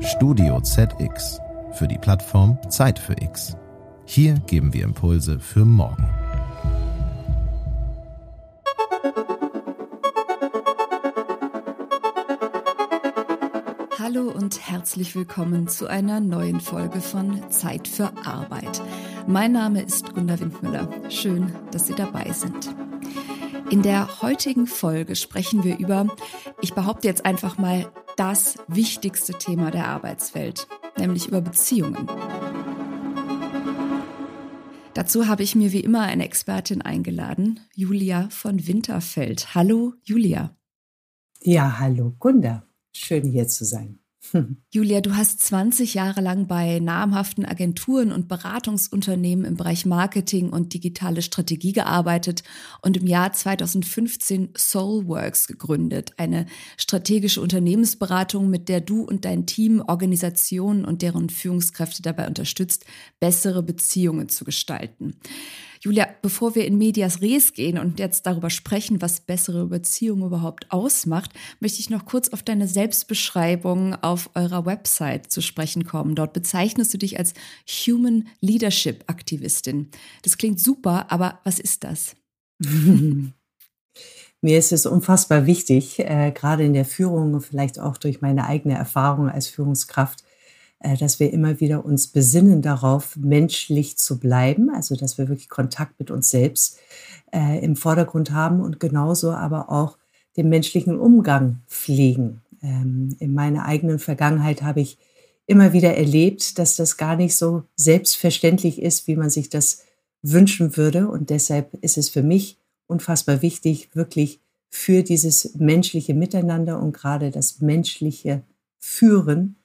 Studio ZX für die Plattform Zeit für X. Hier geben wir Impulse für morgen. Hallo und herzlich willkommen zu einer neuen Folge von Zeit für Arbeit. Mein Name ist Gunda Windmüller. Schön, dass Sie dabei sind. In der heutigen Folge sprechen wir über, ich behaupte jetzt einfach mal, das wichtigste Thema der Arbeitswelt, nämlich über Beziehungen. Dazu habe ich mir wie immer eine Expertin eingeladen, Julia von Winterfeld. Hallo, Julia. Ja, hallo, Gunda. Schön hier zu sein. Julia, du hast 20 Jahre lang bei namhaften Agenturen und Beratungsunternehmen im Bereich Marketing und digitale Strategie gearbeitet und im Jahr 2015 Soulworks gegründet, eine strategische Unternehmensberatung, mit der du und dein Team Organisationen und deren Führungskräfte dabei unterstützt, bessere Beziehungen zu gestalten. Julia, bevor wir in Medias Res gehen und jetzt darüber sprechen, was bessere Beziehungen überhaupt ausmacht, möchte ich noch kurz auf deine Selbstbeschreibung auf eurer Website zu sprechen kommen. Dort bezeichnest du dich als Human Leadership Aktivistin. Das klingt super, aber was ist das? Mir ist es unfassbar wichtig, äh, gerade in der Führung und vielleicht auch durch meine eigene Erfahrung als Führungskraft, dass wir immer wieder uns besinnen darauf, menschlich zu bleiben, also dass wir wirklich Kontakt mit uns selbst äh, im Vordergrund haben und genauso aber auch den menschlichen Umgang pflegen. Ähm, in meiner eigenen Vergangenheit habe ich immer wieder erlebt, dass das gar nicht so selbstverständlich ist, wie man sich das wünschen würde. Und deshalb ist es für mich unfassbar wichtig, wirklich für dieses menschliche Miteinander und gerade das menschliche Führen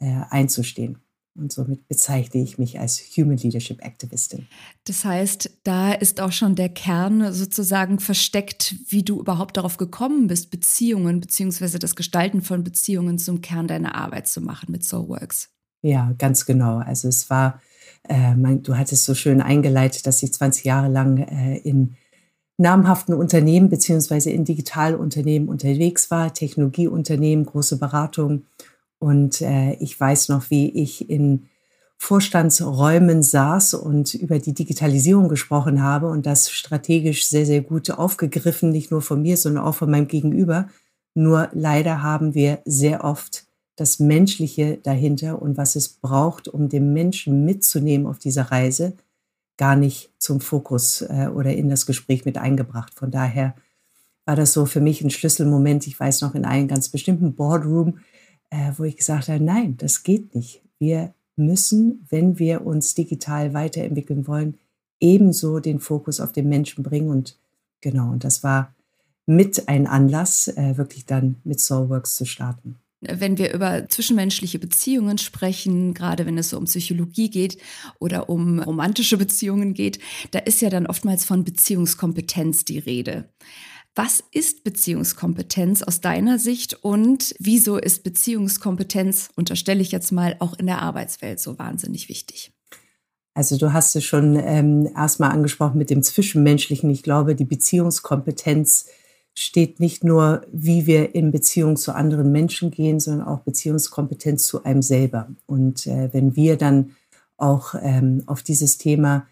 äh, einzustehen. Und somit bezeichne ich mich als Human Leadership Activistin. Das heißt, da ist auch schon der Kern sozusagen versteckt, wie du überhaupt darauf gekommen bist, Beziehungen beziehungsweise das Gestalten von Beziehungen zum Kern deiner Arbeit zu machen mit Soulworks. Ja, ganz genau. Also es war, äh, mein, du hattest so schön eingeleitet, dass ich 20 Jahre lang äh, in namhaften Unternehmen beziehungsweise in Digitalunternehmen unterwegs war, Technologieunternehmen, große Beratungen und äh, ich weiß noch, wie ich in Vorstandsräumen saß und über die Digitalisierung gesprochen habe und das strategisch sehr, sehr gut aufgegriffen, nicht nur von mir, sondern auch von meinem Gegenüber. Nur leider haben wir sehr oft das Menschliche dahinter und was es braucht, um den Menschen mitzunehmen auf dieser Reise, gar nicht zum Fokus äh, oder in das Gespräch mit eingebracht. Von daher war das so für mich ein Schlüsselmoment. Ich weiß noch in einem ganz bestimmten Boardroom, äh, wo ich gesagt habe, nein, das geht nicht. Wir müssen, wenn wir uns digital weiterentwickeln wollen, ebenso den Fokus auf den Menschen bringen. Und genau, und das war mit ein Anlass, äh, wirklich dann mit Soulworks zu starten. Wenn wir über zwischenmenschliche Beziehungen sprechen, gerade wenn es so um Psychologie geht oder um romantische Beziehungen geht, da ist ja dann oftmals von Beziehungskompetenz die Rede. Was ist Beziehungskompetenz aus deiner Sicht und wieso ist Beziehungskompetenz, unterstelle ich jetzt mal, auch in der Arbeitswelt so wahnsinnig wichtig? Also du hast es schon ähm, erstmal angesprochen mit dem Zwischenmenschlichen. Ich glaube, die Beziehungskompetenz steht nicht nur, wie wir in Beziehung zu anderen Menschen gehen, sondern auch Beziehungskompetenz zu einem selber. Und äh, wenn wir dann auch ähm, auf dieses Thema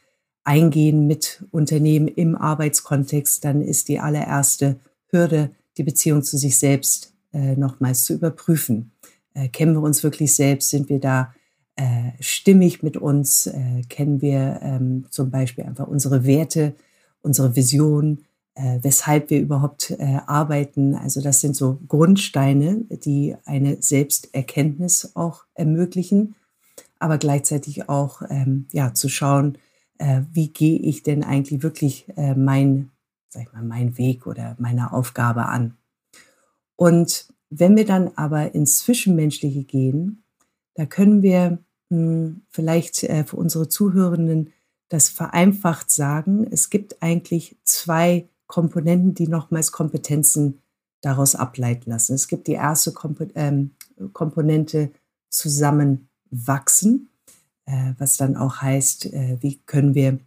eingehen mit Unternehmen im Arbeitskontext, dann ist die allererste Hürde, die Beziehung zu sich selbst äh, nochmals zu überprüfen. Äh, kennen wir uns wirklich selbst? Sind wir da äh, stimmig mit uns? Äh, kennen wir ähm, zum Beispiel einfach unsere Werte, unsere Vision, äh, weshalb wir überhaupt äh, arbeiten? Also das sind so Grundsteine, die eine Selbsterkenntnis auch ermöglichen, aber gleichzeitig auch ähm, ja, zu schauen, äh, wie gehe ich denn eigentlich wirklich äh, mein, sag ich mal, mein Weg oder meine Aufgabe an. Und wenn wir dann aber ins Zwischenmenschliche gehen, da können wir mh, hm, vielleicht äh, für unsere Zuhörenden das vereinfacht sagen. Es gibt eigentlich zwei Komponenten, die nochmals Kompetenzen daraus ableiten lassen. Es gibt die erste Komp ähm, Komponente zusammenwachsen was dann auch heißt, äh, wie können wir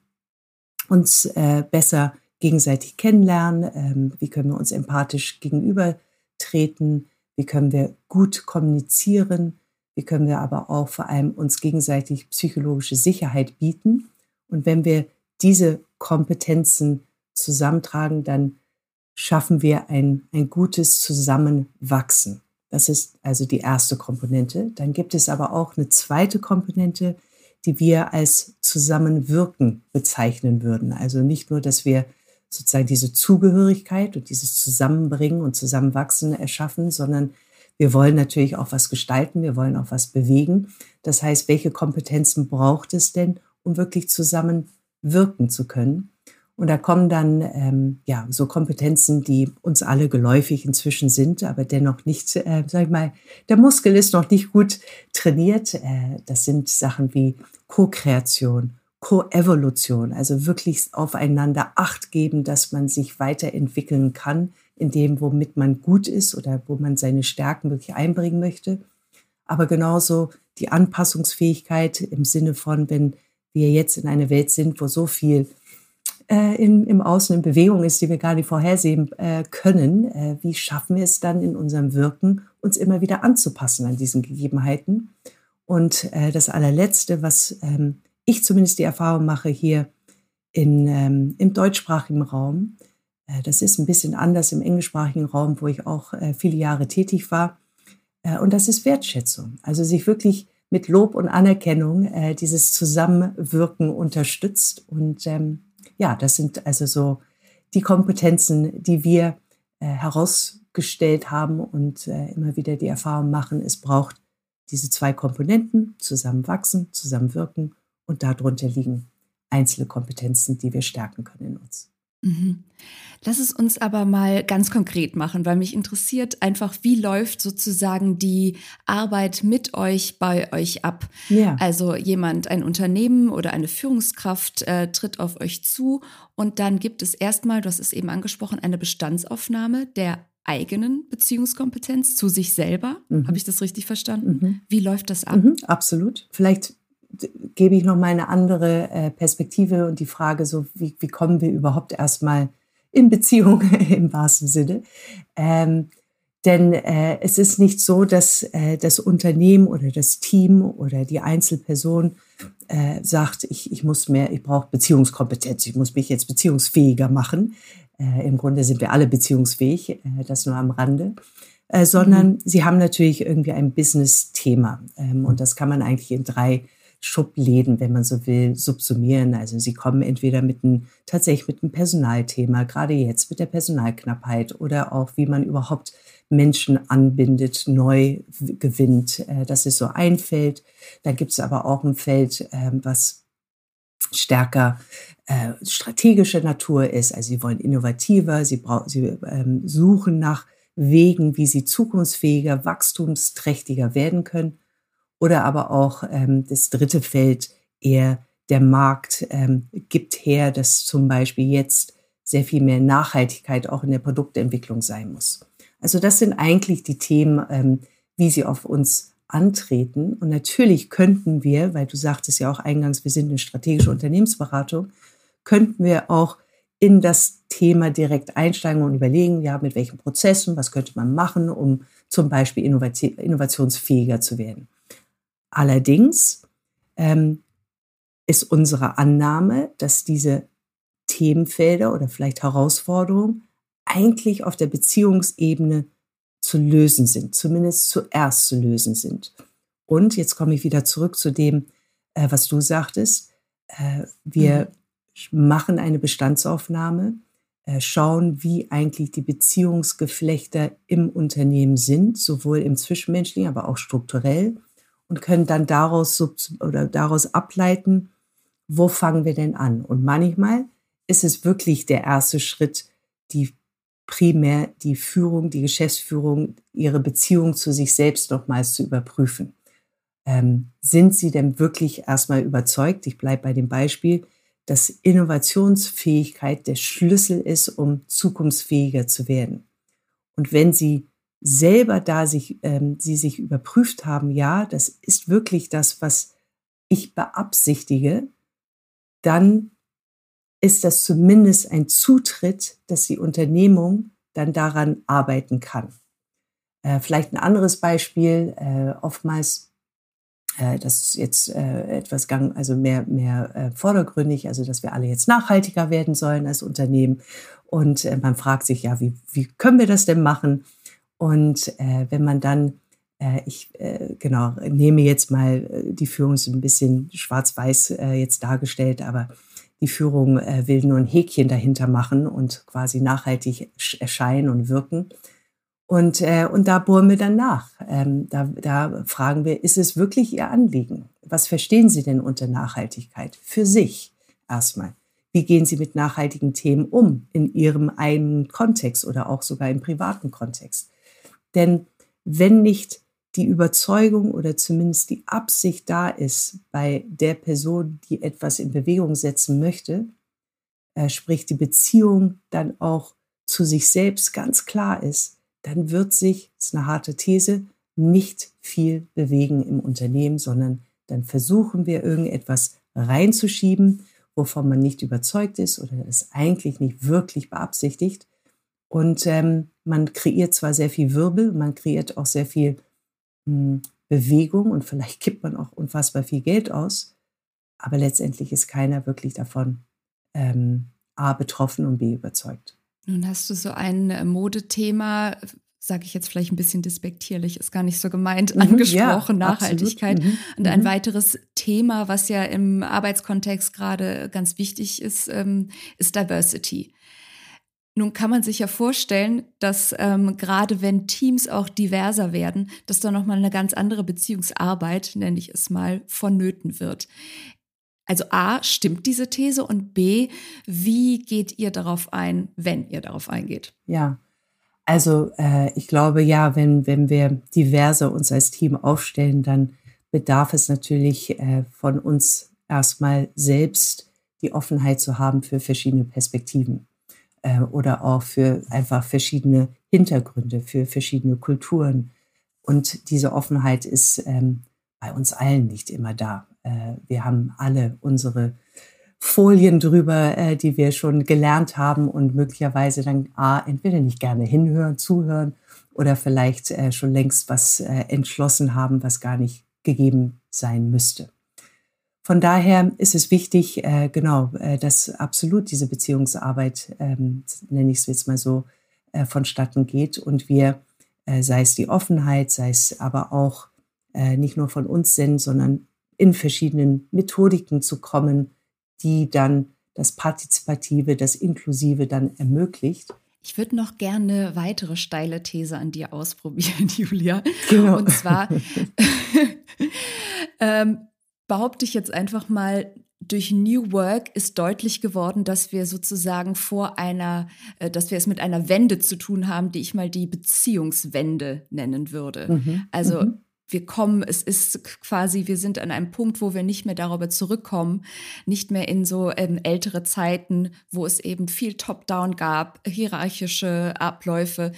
uns äh, besser gegenseitig kennenlernen, ähm, wie können wir uns empathisch gegenübertreten, wie können wir gut kommunizieren, wie können wir aber auch vor allem uns gegenseitig psychologische Sicherheit bieten. Und wenn wir diese Kompetenzen zusammentragen, dann schaffen wir ein, ein gutes Zusammenwachsen. Das ist also die erste Komponente. Dann gibt es aber auch eine zweite Komponente, die wir als Zusammenwirken bezeichnen würden. Also nicht nur, dass wir sozusagen diese Zugehörigkeit und dieses Zusammenbringen und Zusammenwachsen erschaffen, sondern wir wollen natürlich auch was gestalten, wir wollen auch was bewegen. Das heißt, welche Kompetenzen braucht es denn, um wirklich zusammenwirken zu können? Und da kommen dann ähm, ja so Kompetenzen, die uns alle geläufig inzwischen sind, aber dennoch nicht, äh, sag ich mal, der Muskel ist noch nicht gut trainiert. Äh, das sind Sachen wie Co-Kreation, Co-Evolution, also wirklich aufeinander Acht geben, dass man sich weiterentwickeln kann in dem, womit man gut ist oder wo man seine Stärken wirklich einbringen möchte. Aber genauso die Anpassungsfähigkeit im Sinne von, wenn wir jetzt in einer Welt sind, wo so viel äh, in, im Außen in Bewegung ist, die wir gar nicht vorhersehen äh, können, äh, wie schaffen wir es dann in unserem Wirken, uns immer wieder anzupassen an diesen Gegebenheiten? Und äh, das allerletzte, was ähm, ich zumindest die Erfahrung mache hier in, ähm, im deutschsprachigen Raum, äh, das ist ein bisschen anders im englischsprachigen Raum, wo ich auch äh, viele Jahre tätig war. Äh, und das ist Wertschätzung. Also sich wirklich mit Lob und Anerkennung äh, dieses Zusammenwirken unterstützt. Und ähm, ja, das sind also so die Kompetenzen, die wir äh, herausgestellt haben und äh, immer wieder die Erfahrung machen, es braucht diese zwei Komponenten, zusammenwachsen, zusammenwirken und darunter liegen einzelne Kompetenzen, die wir stärken können in uns. Mhm. Lass es uns aber mal ganz konkret machen, weil mich interessiert einfach, wie läuft sozusagen die Arbeit mit euch bei euch ab. Ja. Also jemand, ein Unternehmen oder eine Führungskraft äh, tritt auf euch zu und dann gibt es erstmal, du hast es eben angesprochen, eine Bestandsaufnahme der eigenen Beziehungskompetenz zu sich selber. Mhm. Habe ich das richtig verstanden? Mhm. Wie läuft das ab? Mhm, absolut. Vielleicht gebe ich noch mal eine andere äh, Perspektive und die Frage so, wie, wie kommen wir überhaupt erstmal in Beziehung im wahrsten Sinne? Ähm, denn äh, es ist nicht so, dass äh, das Unternehmen oder das Team oder die Einzelperson äh, sagt, ich, ich muss mehr, ich brauche Beziehungskompetenz, ich muss mich jetzt beziehungsfähiger machen. Äh, Im Grunde sind wir alle beziehungsfähig, äh, das nur am Rande. Sondern mhm. sie haben natürlich irgendwie ein Business-Thema. Ähm, und das kann man eigentlich in drei Schubläden, wenn man so will, subsumieren. Also sie kommen entweder mit einem, tatsächlich mit einem Personalthema, gerade jetzt mit der Personalknappheit oder auch, wie man überhaupt Menschen anbindet, neu gewinnt. Äh, das ist so ein Feld. Dann gibt es aber auch ein Feld, ähm, was stärker äh, strategische Natur ist. Also sie wollen innovativer, sie, sie ähm, suchen nach Wegen, wie sie zukunftsfähiger, wachstumsträchtiger werden können oder aber auch ähm, das dritte Feld eher der Markt ähm, gibt her, dass zum Beispiel jetzt sehr viel mehr Nachhaltigkeit auch in der Produktentwicklung sein muss. Also das sind eigentlich die Themen, ähm, wie sie auf uns antreten. Und natürlich könnten wir, weil du sagtest ja auch eingangs, wir sind eine strategische Unternehmensberatung, könnten wir auch in das Thema direkt einsteigen und überlegen, ja, mit welchen Prozessen, was könnte man machen, um zum Beispiel innovationsfähiger zu werden. Allerdings ähm, ist unsere Annahme, dass diese Themenfelder oder vielleicht Herausforderungen eigentlich auf der Beziehungsebene zu lösen sind, zumindest zuerst zu lösen sind. Und jetzt komme ich wieder zurück zu dem, äh, was du sagtest. Äh, wir mhm. machen eine Bestandsaufnahme, äh, schauen, wie eigentlich die Beziehungsgeflechter im Unternehmen sind, sowohl im Zwischenmenschlichen, aber auch strukturell und können dann daraus oder daraus ableiten, wo fangen wir denn an? Und manchmal ist es wirklich der erste Schritt, die primär die Führung, die Geschäftsführung, ihre Beziehung zu sich selbst nochmals zu überprüfen. Ähm, sind sie denn wirklich erstmal überzeugt? Ich bleibe bei dem Beispiel, dass Innovationsfähigkeit der Schlüssel ist, um zukunftsfähiger zu werden. Und wenn sie selber da sich, ähm, sie sich überprüft haben, ja, das ist wirklich das, was ich beabsichtige, dann ist das zumindest ein Zutritt, dass die Unternehmung dann daran arbeiten kann. Äh, vielleicht ein anderes Beispiel, äh, oftmals, äh, das ist jetzt äh, etwas gang, also mehr, mehr äh, vordergründig, also dass wir alle jetzt nachhaltiger werden sollen als Unternehmen. Und äh, man fragt sich, ja, wie, wie können wir das denn machen? Und wenn man dann ich genau nehme jetzt mal die Führung so ein bisschen schwarz-weiß jetzt dargestellt, aber die Führung will nur ein Häkchen dahinter machen und quasi nachhaltig erscheinen und wirken. Und, äh, und da bohren wir dann nach. Ähm, da, da fragen wir, ist es wirklich Ihr Anliegen? Was verstehen Sie denn unter Nachhaltigkeit? Für sich erstmal. Wie gehen Sie mit nachhaltigen Themen um in Ihrem eigenen Kontext oder auch sogar im privaten Kontext? Denn wenn nicht die Überzeugung oder zumindest die Absicht da ist bei der Person, die etwas in Bewegung setzen möchte, äh, sprich die Beziehung dann auch zu sich selbst ganz klar ist, dann wird sich, das ist eine harte These, nicht viel bewegen im Unternehmen, sondern dann versuchen wir irgendetwas reinzuschieben, wovon man nicht überzeugt ist oder es eigentlich nicht wirklich beabsichtigt. Und ähm, man kreiert zwar sehr viel Wirbel, man kreiert auch sehr viel mh, hm, Bewegung und vielleicht gibt man auch unfassbar viel Geld aus, aber letztendlich ist keiner wirklich davon ähm, A betroffen und B überzeugt. Nun hast du so ein äh, Modethema, sage ich jetzt vielleicht ein bisschen despektierlich, ist gar nicht so gemeint, mhm, angesprochen, ja, Nachhaltigkeit. Mhm, und ein mhm. weiteres Thema, was ja im Arbeitskontext gerade ganz wichtig ist, ähm, ist Diversity. Nun kann man sich ja vorstellen, dass ähm, gerade wenn Teams auch diverser werden, dass da nochmal eine ganz andere Beziehungsarbeit, nenne ich es mal, vonnöten wird. Also A, stimmt diese These und B, wie geht ihr darauf ein, wenn ihr darauf eingeht? Ja, also äh, ich glaube ja, wenn, wenn wir diverse uns als Team aufstellen, dann bedarf es natürlich äh, von uns erstmal selbst die Offenheit zu haben für verschiedene Perspektiven äh, oder auch für einfach verschiedene Hintergründe, für verschiedene Kulturen. Und diese Offenheit ist ähm, bei uns allen nicht immer da. Äh, wir haben alle unsere Folien drüber, äh, die wir schon gelernt haben und möglicherweise dann A, entweder nicht gerne hinhören, zuhören oder vielleicht äh, schon längst was entschlossen haben, was gar nicht gegeben sein müsste. Von daher ist es wichtig, genau, dass absolut diese Beziehungsarbeit, ähm, nenne ich es jetzt mal so, vonstatten geht und wir, sei es die Offenheit, sei es aber auch nicht nur von uns sind, sondern in verschiedenen Methodiken zu kommen, die dann das Partizipative, das Inklusive dann ermöglicht. Ich würde noch gerne eine weitere steile These an dir ausprobieren, Julia. Genau. Und zwar ähm, behaupte ich jetzt einfach mal, durch New Work ist deutlich geworden, dass wir sozusagen vor einer, äh, dass wir es mit einer Wende zu tun haben, die ich mal die Beziehungswende nennen würde. Mhm. Also mhm wir kommen, es ist quasi, wir sind an einem Punkt, wo wir nicht mehr darüber zurückkommen, nicht mehr in so ähm, ältere Zeiten, wo es eben viel Top-Down gab, hierarchische Abläufe.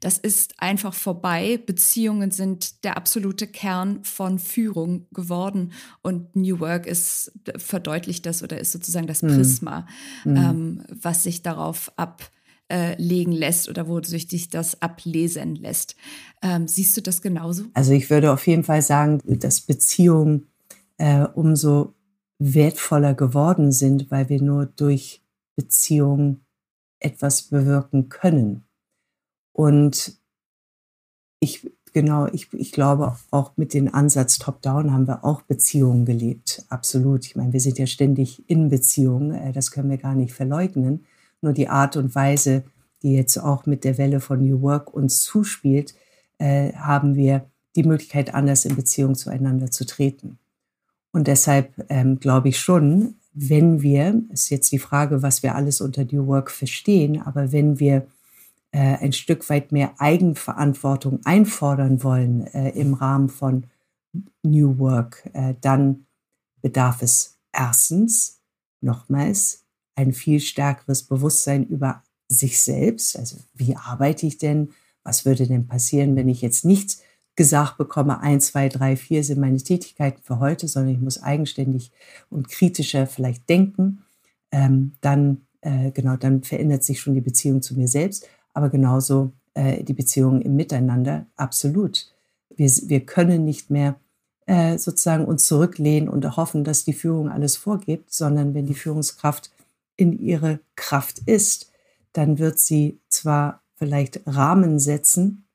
Das ist einfach vorbei. Beziehungen sind der absolute Kern von Führung geworden und New Work ist verdeutlicht das oder ist sozusagen das hm. Prisma, mhm. ähm, was sich darauf ab äh, legen lässt oder wo sich das ablesen lässt. Ähm, siehst du das genauso? Also ich würde auf jeden Fall sagen, dass Beziehungen äh, umso wertvoller geworden sind, weil wir nur durch Beziehungen etwas bewirken können. Und ich, genau, ich, ich glaube, auch mit dem Ansatz Top-Down haben wir auch Beziehungen gelebt. Absolut. Ich meine, wir sind ja ständig in Beziehungen. Äh, das können wir gar nicht verleugnen. Nur die Art und Weise, die jetzt auch mit der Welle von New Work uns zuspielt, äh, haben wir die Möglichkeit, anders in Beziehung zueinander zu treten. Und deshalb ähm, glaube ich schon, wenn wir, ist jetzt die Frage, was wir alles unter New Work verstehen, aber wenn wir äh, ein Stück weit mehr Eigenverantwortung einfordern wollen äh, im Rahmen von New Work, äh, dann bedarf es erstens nochmals ein viel stärkeres Bewusstsein über sich selbst. Also wie arbeite ich denn? Was würde denn passieren, wenn ich jetzt nicht gesagt bekomme, eins, zwei, drei, vier sind meine Tätigkeiten für heute, sondern ich muss eigenständig und kritischer vielleicht denken. Ähm, dann, äh, genau, dann verändert sich schon die Beziehung zu mir selbst. Aber genauso äh, die Beziehungen im Miteinander, absolut. Wir, wir können nicht mehr äh, sozusagen uns zurücklehnen und hoffen, dass die Führung alles vorgibt, sondern wenn die Führungskraft in ihre Kraft ist, dann wird sie zwar vielleicht Rahmen setzen,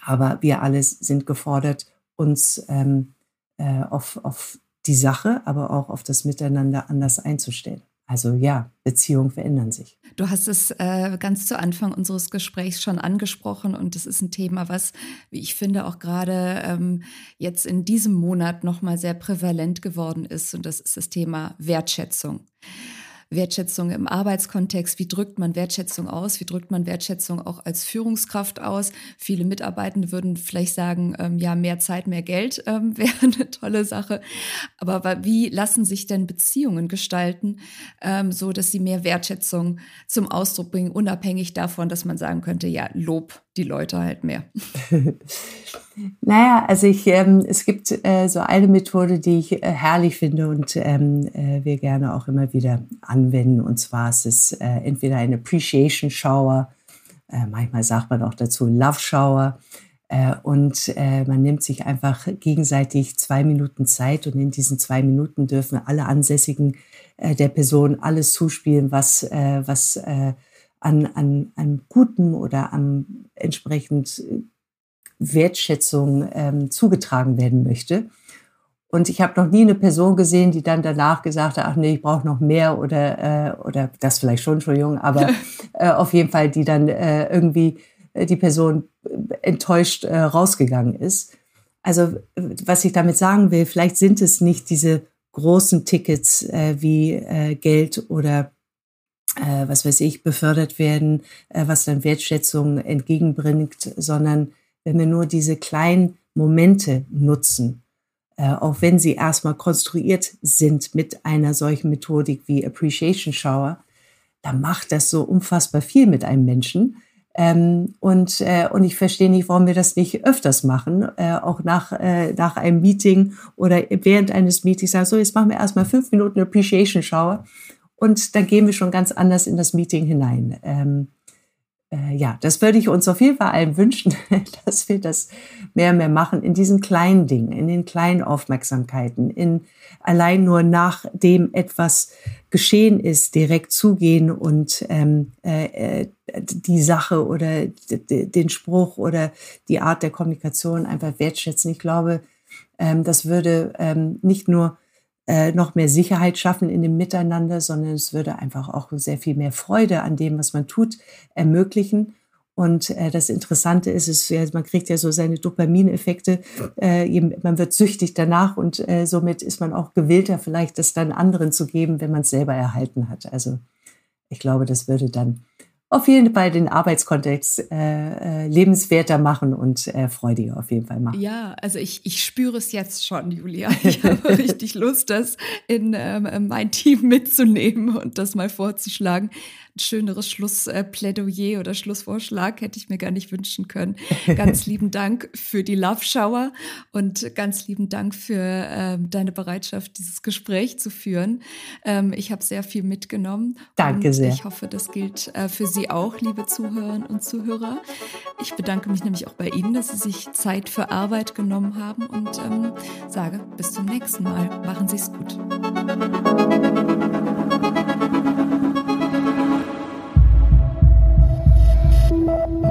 aber wir alle sind gefordert, uns ähm, äh, auf, auf die Sache, aber auch auf das Miteinander anders einzustellen. Also ja, Beziehungen verändern sich. Du hast es äh, ganz zu Anfang unseres Gesprächs schon angesprochen und das ist ein Thema, was, wie ich finde, auch gerade ähm, jetzt in diesem Monat nochmal sehr prävalent geworden ist und das ist das Thema Wertschätzung. Wertschätzung im Arbeitskontext. Wie drückt man Wertschätzung aus? Wie drückt man Wertschätzung auch als Führungskraft aus? Viele Mitarbeitende würden vielleicht sagen, ähm, ja, mehr Zeit, mehr Geld ähm, wäre eine tolle Sache. Aber wie lassen sich denn Beziehungen gestalten, ähm, so dass sie mehr Wertschätzung zum Ausdruck bringen, unabhängig davon, dass man sagen könnte, ja, Lob die Leute halt mehr. naja, also ich, ähm, es gibt äh, so eine Methode, die ich äh, herrlich finde und ähm, äh, wir gerne auch immer wieder anwenden. Und zwar ist es äh, entweder ein Appreciation Shower, äh, manchmal sagt man auch dazu Love Shower. Äh, und man nimmt sich einfach gegenseitig zwei Minuten Zeit und in diesen zwei Minuten dürfen alle Ansässigen der Person alles zuspielen, was, was an, an, an Guten oder an entsprechend Wertschätzung ähm, zugetragen werden möchte. Und ich habe noch nie eine Person gesehen, die dann danach gesagt hat, ach nee, ich brauche noch mehr oder, äh, oder das vielleicht schon, Entschuldigung, aber äh, auf jeden Fall, die dann äh, irgendwie äh, die Person äh, enttäuscht äh, rausgegangen ist. Also was ich damit sagen will, vielleicht sind es nicht diese großen Tickets wie Geld oder was weiß ich, befördert werden, was dann Wertschätzung entgegenbringt, sondern wenn wir nur diese kleinen Momente nutzen, äh, auch wenn sie erstmal konstruiert sind mit einer solchen Methodik wie Appreciation Shower, dann macht das so unfassbar viel mit einem Menschen. Ähm, und, äh, und ich verstehe nicht, warum wir das nicht öfters machen, äh, auch nach, äh, nach einem Meeting oder während eines Meetings sagen, so, jetzt machen wir erstmal fünf Minuten Appreciation Shower und dann gehen wir schon ganz anders in das Meeting hinein. Ähm, äh, ja, das würde ich uns auf jeden Fall allen wünschen, dass wir das mehr und mehr machen in diesen kleinen Dingen, in den kleinen Aufmerksamkeiten, in allein nur nachdem etwas geschehen ist, direkt zugehen und ähm, äh, äh die Sache oder den Spruch oder die Art der Kommunikation einfach wertschätzen. Ich glaube, ähm, das würde ähm, nicht nur äh, noch mehr Sicherheit schaffen in dem Miteinander, sondern es würde einfach auch sehr viel mehr Freude an dem, was man tut, ermöglichen. Und äh, das Interessante ist, ist ja, man kriegt ja so seine Dopamineffekte, äh, man wird süchtig danach und äh, somit ist man auch gewillter, vielleicht das dann anderen zu geben, wenn man es selber erhalten hat. Also ich glaube, das würde dann auf jeden Fall den Arbeitskontext äh, äh, lebenswerter machen und äh, freudiger auf jeden Fall machen. Ja, also ich, ich spüre es jetzt schon, Julia. Ich habe richtig Lust, das in ähm, mein Team mitzunehmen und das mal vorzuschlagen schöneres Schlussplädoyer oder Schlussvorschlag hätte ich mir gar nicht wünschen können. Ganz lieben Dank für die Love Shower und ganz lieben Dank für ähm, deine Bereitschaft, dieses Gespräch zu führen. Ähm, ich habe sehr viel mitgenommen. Danke sehr. Ich hoffe, das gilt äh, für Sie auch, liebe Zuhörerinnen und Zuhörer. Ich bedanke mich nämlich auch bei Ihnen, dass Sie sich Zeit für Arbeit genommen haben und ähm, sage bis zum nächsten Mal. Machen Sie es gut.